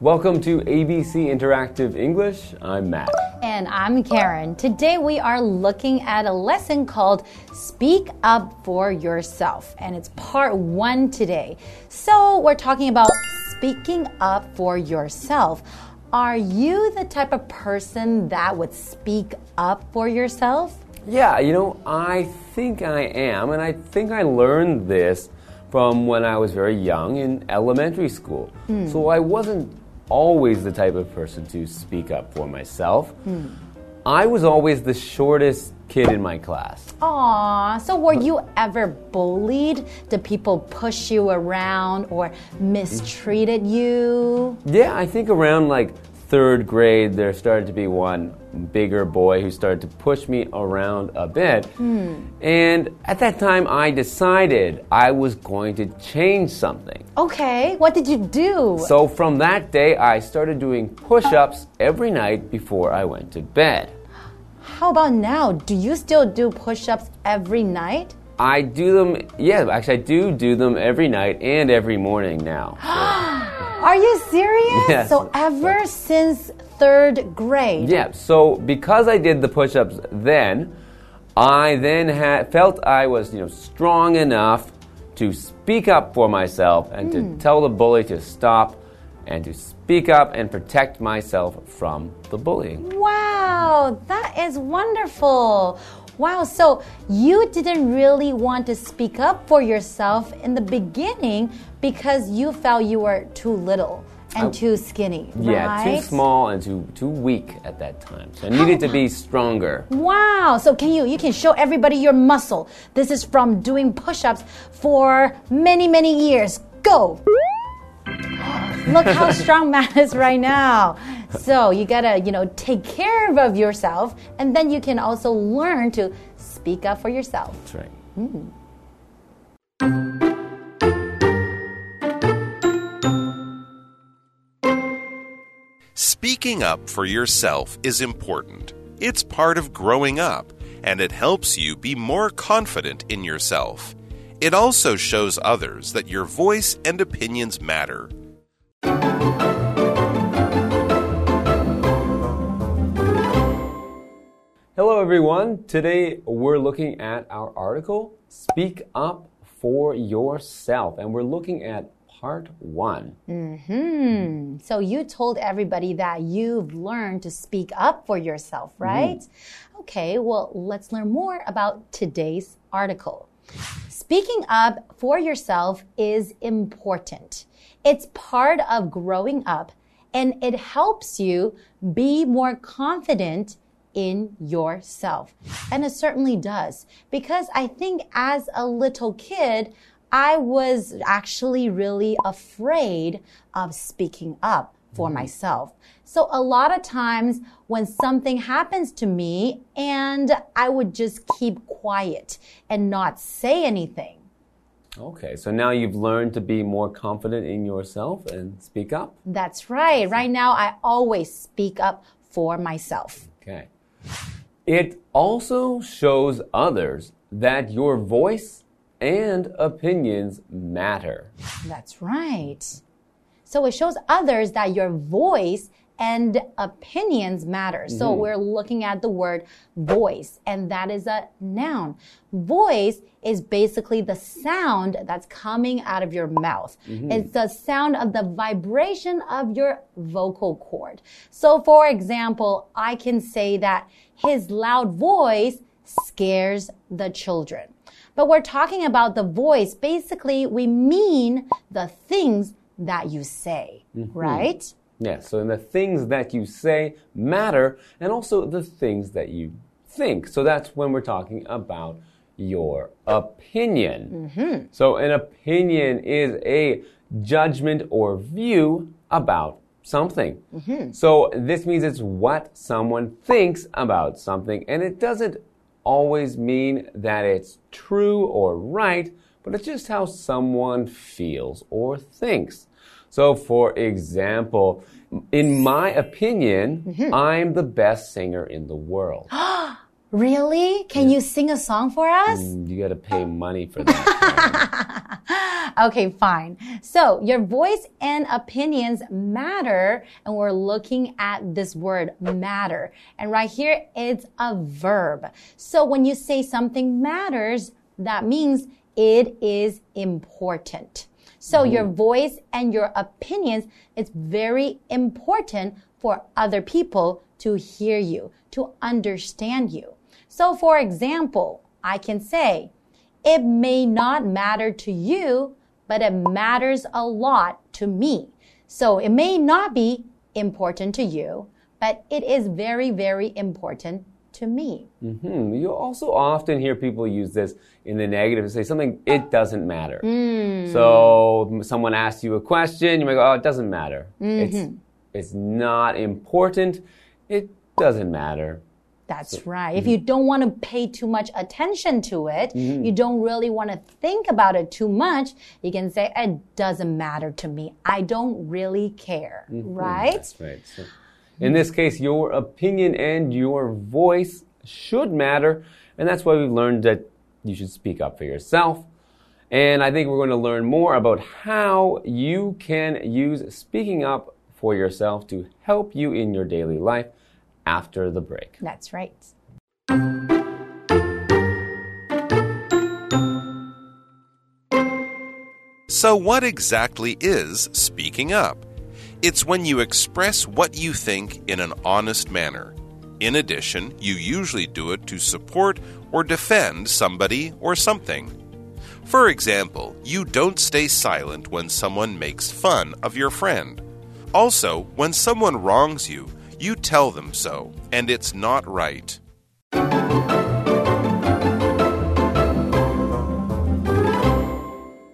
Welcome to ABC Interactive English. I'm Matt. And I'm Karen. Today we are looking at a lesson called Speak Up for Yourself. And it's part one today. So we're talking about speaking up for yourself. Are you the type of person that would speak up for yourself? Yeah, you know, I think I am, and I think I learned this from when I was very young in elementary school. Hmm. So I wasn't always the type of person to speak up for myself. I was always the shortest kid in my class. Aw, so were you ever bullied? Did people push you around or mistreated you? Yeah, I think around like third grade, there started to be one bigger boy who started to push me around a bit. Hmm. And at that time, I decided I was going to change something. Okay, what did you do? So from that day, I started doing push ups every night before I went to bed. How about now? Do you still do push ups every night? I do them, yeah, actually, I do do them every night and every morning now. So, Are you serious? Yes. So, ever since third grade? yeah, so because I did the push ups then, I then had, felt I was, you know, strong enough to speak up for myself and to hmm. tell the bully to stop and to speak up and protect myself from the bullying. Wow, that is wonderful. Wow, so you didn't really want to speak up for yourself in the beginning because you felt you were too little and too skinny, Yeah, right? too small and too too weak at that time. So I needed to be stronger. Wow. So can you you can show everybody your muscle. This is from doing push-ups for many many years. Go. Look how strong Matt is right now. So you gotta, you know, take care of yourself and then you can also learn to speak up for yourself. That's right. Mm. Speaking up for yourself is important. It's part of growing up, and it helps you be more confident in yourself. It also shows others that your voice and opinions matter. Everyone. Today we're looking at our article Speak Up for Yourself and we're looking at part 1. Mhm. So you told everybody that you've learned to speak up for yourself, right? Okay, well, let's learn more about today's article. Speaking up for yourself is important. It's part of growing up and it helps you be more confident in yourself. And it certainly does. Because I think as a little kid, I was actually really afraid of speaking up for mm-hmm. myself. So a lot of times when something happens to me and I would just keep quiet and not say anything. Okay, so now you've learned to be more confident in yourself and speak up. That's right. Right now, I always speak up for myself. Okay. It also shows others that your voice and opinions matter. That's right. So it shows others that your voice and opinions matter. So mm-hmm. we're looking at the word voice, and that is a noun. Voice is basically the sound that's coming out of your mouth. Mm-hmm. It's the sound of the vibration of your vocal cord. So, for example, I can say that his loud voice scares the children. But we're talking about the voice. Basically, we mean the things that you say, mm-hmm. right? Yeah, so the things that you say matter and also the things that you think. So that's when we're talking about your opinion. Mm-hmm. So an opinion is a judgment or view about something. Mm-hmm. So this means it's what someone thinks about something, and it doesn't always mean that it's true or right, but it's just how someone feels or thinks. So, for example, in my opinion, mm-hmm. I'm the best singer in the world. Really? Can you sing a song for us? Mm, you got to pay money for that. Okay, fine. So your voice and opinions matter, and we're looking at this word matter. And right here, it's a verb. So when you say something matters, that means it is important. So mm-hmm. your voice and your opinions is very important for other people to hear you, to understand you. So for example, I can say, it may not matter to you, but it matters a lot to me. So it may not be important to you, but it is very, very important to me. Hmm. You also often hear people use this in the negative to say something, it doesn't matter. Mm. So someone asks you a question, you might go, oh, it doesn't matter. It's, mm-hmm. it's not important. It doesn't matter. That's right. If mm-hmm. you don't want to pay too much attention to it, mm-hmm. you don't really want to think about it too much, you can say, it doesn't matter to me. I don't really care. Right? That's right. So in this case, your opinion and your voice should matter. And that's why we've learned that you should speak up for yourself. And I think we're going to learn more about how you can use speaking up for yourself to help you in your daily life after the break. That's right. So, what exactly is speaking up? It's when you express what you think in an honest manner. In addition, you usually do it to support or defend somebody or something. For example, you don't stay silent when someone makes fun of your friend. Also, when someone wrongs you, you tell them so, and it's not right.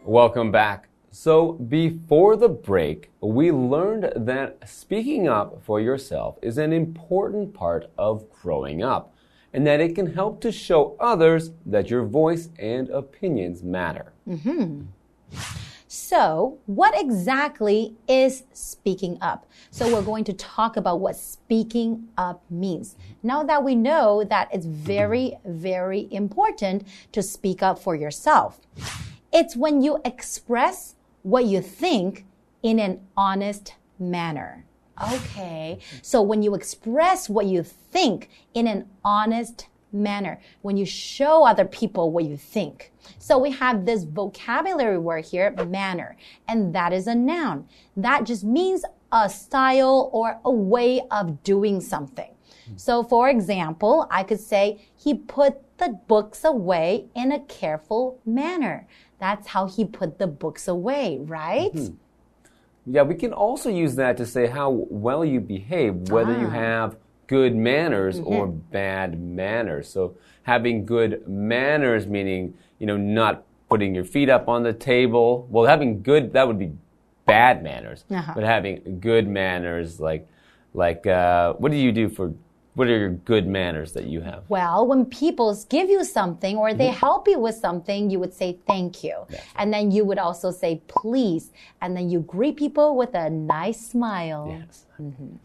Welcome back. So, before the break, we learned that speaking up for yourself is an important part of growing up, and that it can help to show others that your voice and opinions matter. Mm-hmm. So, what exactly is speaking up? So, we're going to talk about what speaking up means. Now that we know that it's very, very important to speak up for yourself, it's when you express what you think in an honest manner. Okay. So, when you express what you think in an honest manner, when you show other people what you think. So we have this vocabulary word here, manner, and that is a noun. That just means a style or a way of doing something. So for example, I could say, he put the books away in a careful manner. That's how he put the books away, right? Hmm. Yeah, we can also use that to say how well you behave, whether you have good manners or bad manners. So having good manners meaning, you know, not putting your feet up on the table. Well, having good that would be bad manners. Uh-huh. But having good manners like like uh, what do you do for what are your good manners that you have? Well, when people give you something or they mm-hmm. help you with something, you would say thank you. And then you would also say please. And then you greet people with a nice smile. Yes. Mm-hmm.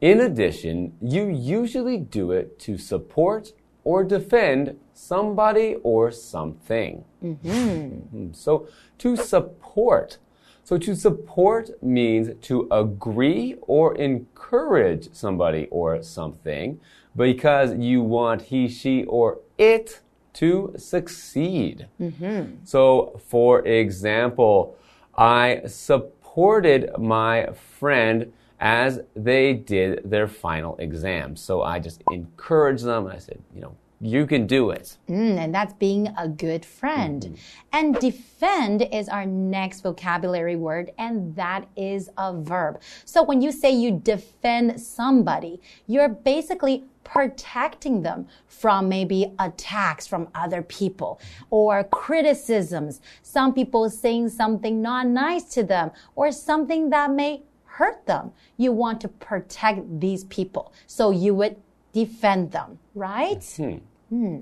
In addition, you usually do it to support or defend somebody or something. Mm, So, to support. So, to support means to agree or encourage somebody or something because you want he, she, or it to succeed. Mm-hmm. So, for example, I supported my friend as they did their final exam. So I just encouraged them. I said, you know, you can do it. Mm, and that's being a good friend. And defend is our next vocabulary word, and that is a verb. So when you say you defend somebody, you're basically protecting them from maybe attacks from other people or criticisms. Some people saying something not nice to them or something that may hurt them. You want to protect these people. So you would defend them, right? Hmm. Hmm.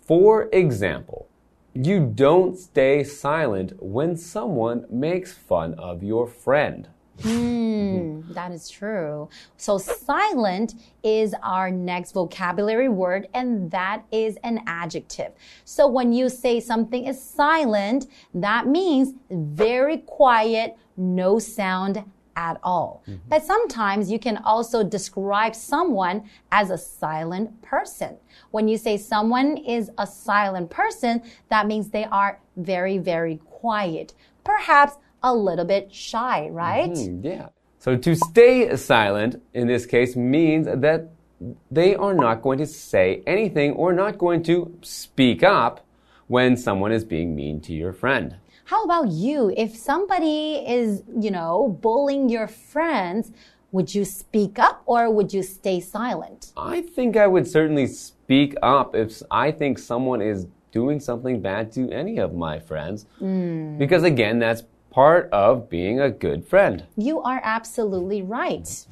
For example, you don't stay silent when someone makes fun of your friend. Hmm, mm-hmm. that is true. So silent is our next vocabulary word, and that is an adjective. So when you say something is silent, that means very quiet, no sound at all. Mm-hmm. But sometimes you can also describe someone as a silent person. When you say someone is a silent person, that means they are very, very quiet. Perhaps a little bit shy, right? Hmm, yeah. So to stay silent in this case means that they are not going to say anything or not going to speak up when someone is being mean to your friend. How about you? If somebody is, you know, bullying your friends, would you speak up or would you stay silent? I think I would certainly speak up if I think someone is doing something bad to any of my friends. Hmm. Because again, that's part of being a good friend. You are absolutely right.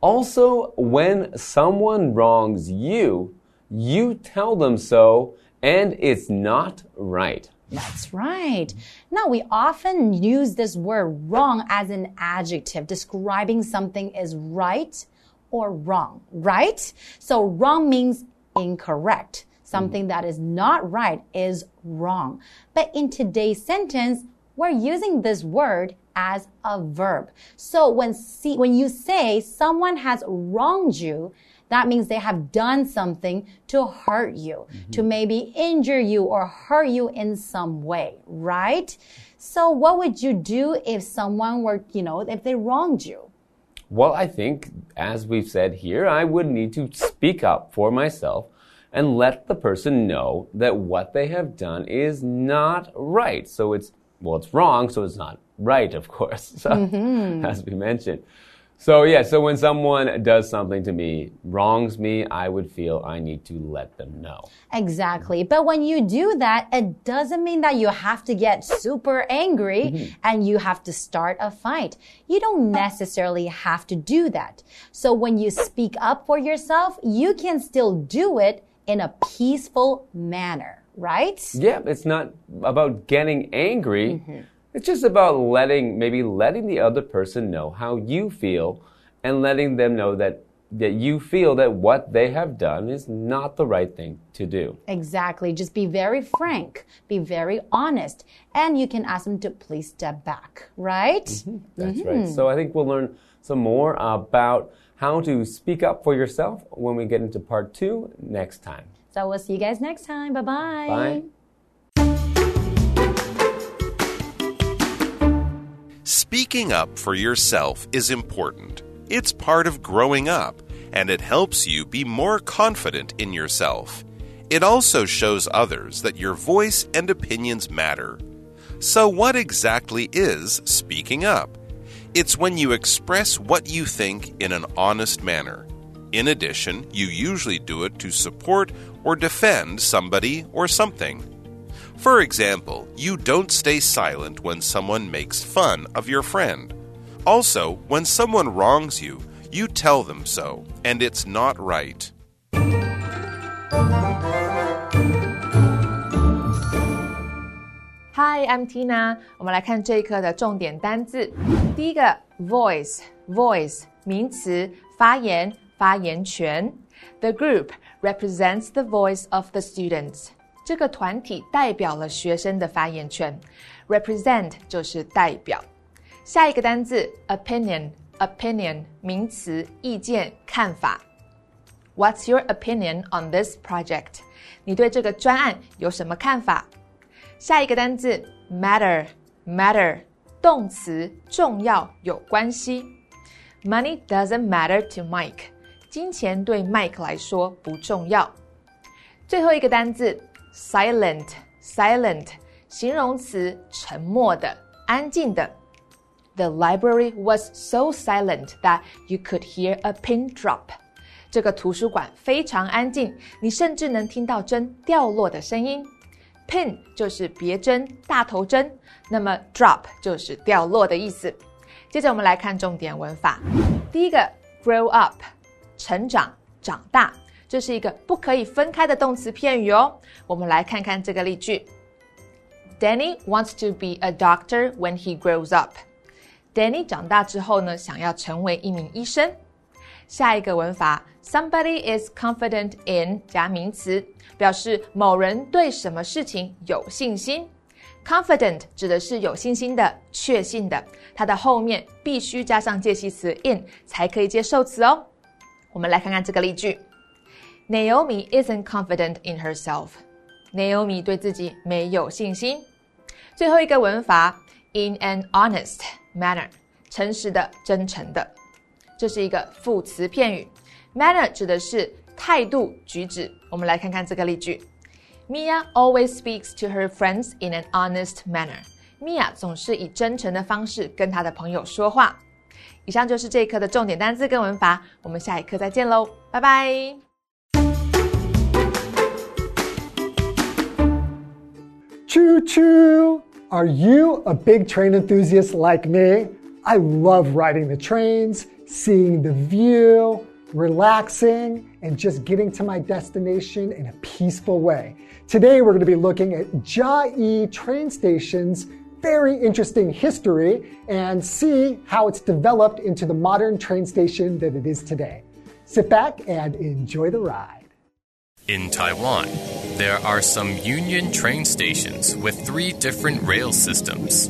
Also, when someone wrongs you, you tell them so, and it's not right. That's right. Now, we often use this word wrong as an adjective describing something is right or wrong, right? So, wrong means incorrect. Something mm-hmm. that is not right is wrong. But in today's sentence, we're using this word as a verb. So, when, see, when you say someone has wronged you, that means they have done something to hurt you, mm-hmm. to maybe injure you or hurt you in some way, right? So what would you do if someone were, you know, if they wronged you? Well, I think, as we've said here, I would need to speak up for myself and let the person know that what they have done is not right. So it's, well, it's wrong, so it's not right, of course, so, mm-hmm. as we mentioned. So, yeah, so when someone does something to me, wrongs me, I would feel I need to let them know. Exactly. But when you do that, it doesn't mean that you have to get super angry mm-hmm. and you have to start a fight. You don't necessarily have to do that. So when you speak up for yourself, you can still do it in a peaceful manner, right? Yeah, it's not about getting angry. Mm-hmm. It's just about letting, maybe letting the other person know how you feel and letting them know that, that you feel that what they have done is not the right thing to do. Exactly. Just be very frank, be very honest, and you can ask them to please step back, right? Mm-hmm. That's right. Mm-hmm. So I think we'll learn some more about how to speak up for yourself when we get into part two next time. So we'll see you guys next time. Bye-bye. Bye. Speaking up for yourself is important. It's part of growing up, and it helps you be more confident in yourself. It also shows others that your voice and opinions matter. So, what exactly is speaking up? It's when you express what you think in an honest manner. In addition, you usually do it to support or defend somebody or something. For example, you don't stay silent when someone makes fun of your friend. Also, when someone wrongs you, you tell them so, and it's not right. Hi, I'm Tina。我们来看这一课的重点单字。第一个，voice，voice 名词，发言、发言权。The group represents the voice of the students。 这个团体代表了学生的发言权。Represent 就是代表。下一个单字，opinion，opinion 名词，意见、看法。What's your opinion on this project？你对这个专案有什么看法？下一个单字 matter，matter 动词，重要，有关系。Money doesn't matter to Mike，金钱对 Mike 来说不重要。最后一个单字 silent，silent 形容词，沉默的，安静的。The library was so silent that you could hear a pin drop。这个图书馆非常安静，你甚至能听到针掉落的声音。Pin 就是别针、大头针，那么 drop 就是掉落的意思。接着我们来看重点文法。第一个 grow up，成长、长大，这是一个不可以分开的动词片语哦。我们来看看这个例句。Danny wants to be a doctor when he grows up. Danny 长大之后呢，想要成为一名医生。下一个文法，somebody is confident in 加名词，表示某人对什么事情有信心。Confident 指的是有信心的、确信的，它的后面必须加上介系词 in 才可以接受词哦。我们来看看这个例句：Naomi isn't confident in herself. Naomi 对自己没有信心。最后一个文法，in an honest manner，诚实的、真诚的，这是一个副词片语。manner 指的是态度、举止。我们来看看这个例句。Mia always speaks to her friends in an honest manner. Mia 总是以真诚的方式跟她的朋友说话。以上就是这一课的重点单词跟文法，我们下一课再见喽，拜拜。Choo choo! Are you a big train enthusiast like me? I love riding the trains, seeing the view, relaxing, and just getting to my destination in a peaceful way. Today, we're going to be looking at Jiayi train station's very interesting history and see how it's developed into the modern train station that it is today. Sit back and enjoy the ride. In Taiwan, there are some Union train stations with three different rail systems.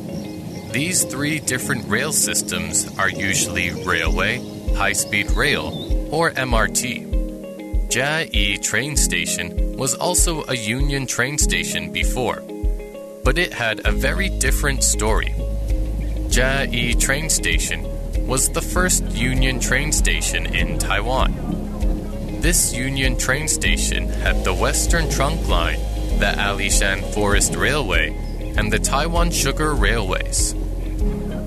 These three different rail systems are usually railway, high speed rail, or MRT. Jiayi train station was also a Union train station before, but it had a very different story. Jiayi train station was the first Union train station in Taiwan. This Union train station had the Western Trunk Line, the Alishan Forest Railway, and the Taiwan Sugar Railways.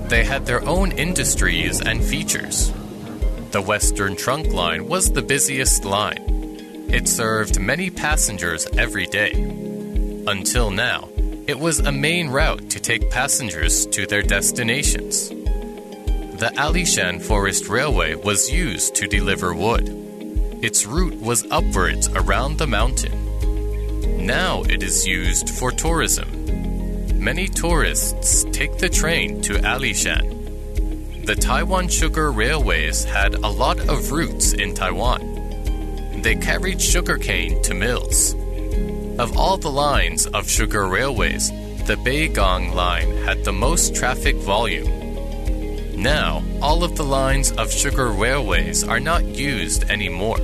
They had their own industries and features. The Western Trunk Line was the busiest line. It served many passengers every day. Until now, it was a main route to take passengers to their destinations. The Alishan Forest Railway was used to deliver wood. Its route was upwards around the mountain. Now it is used for tourism. Many tourists take the train to Alishan. The Taiwan Sugar Railways had a lot of routes in Taiwan they carried sugarcane to mills. Of all the lines of sugar railways, the Beigang line had the most traffic volume. Now, all of the lines of sugar railways are not used anymore.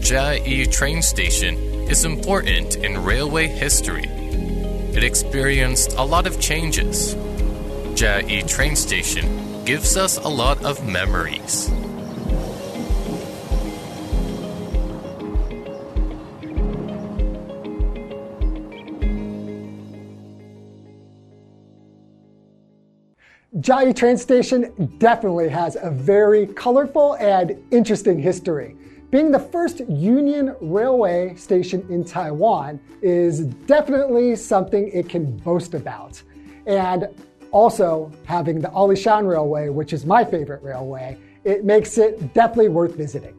Jiayi train station is important in railway history. It experienced a lot of changes. Jiayi train station gives us a lot of memories. Jiayi train station definitely has a very colorful and interesting history. Being the first Union Railway station in Taiwan is definitely something it can boast about. And also having the Alishan Railway, which is my favorite railway, it makes it definitely worth visiting.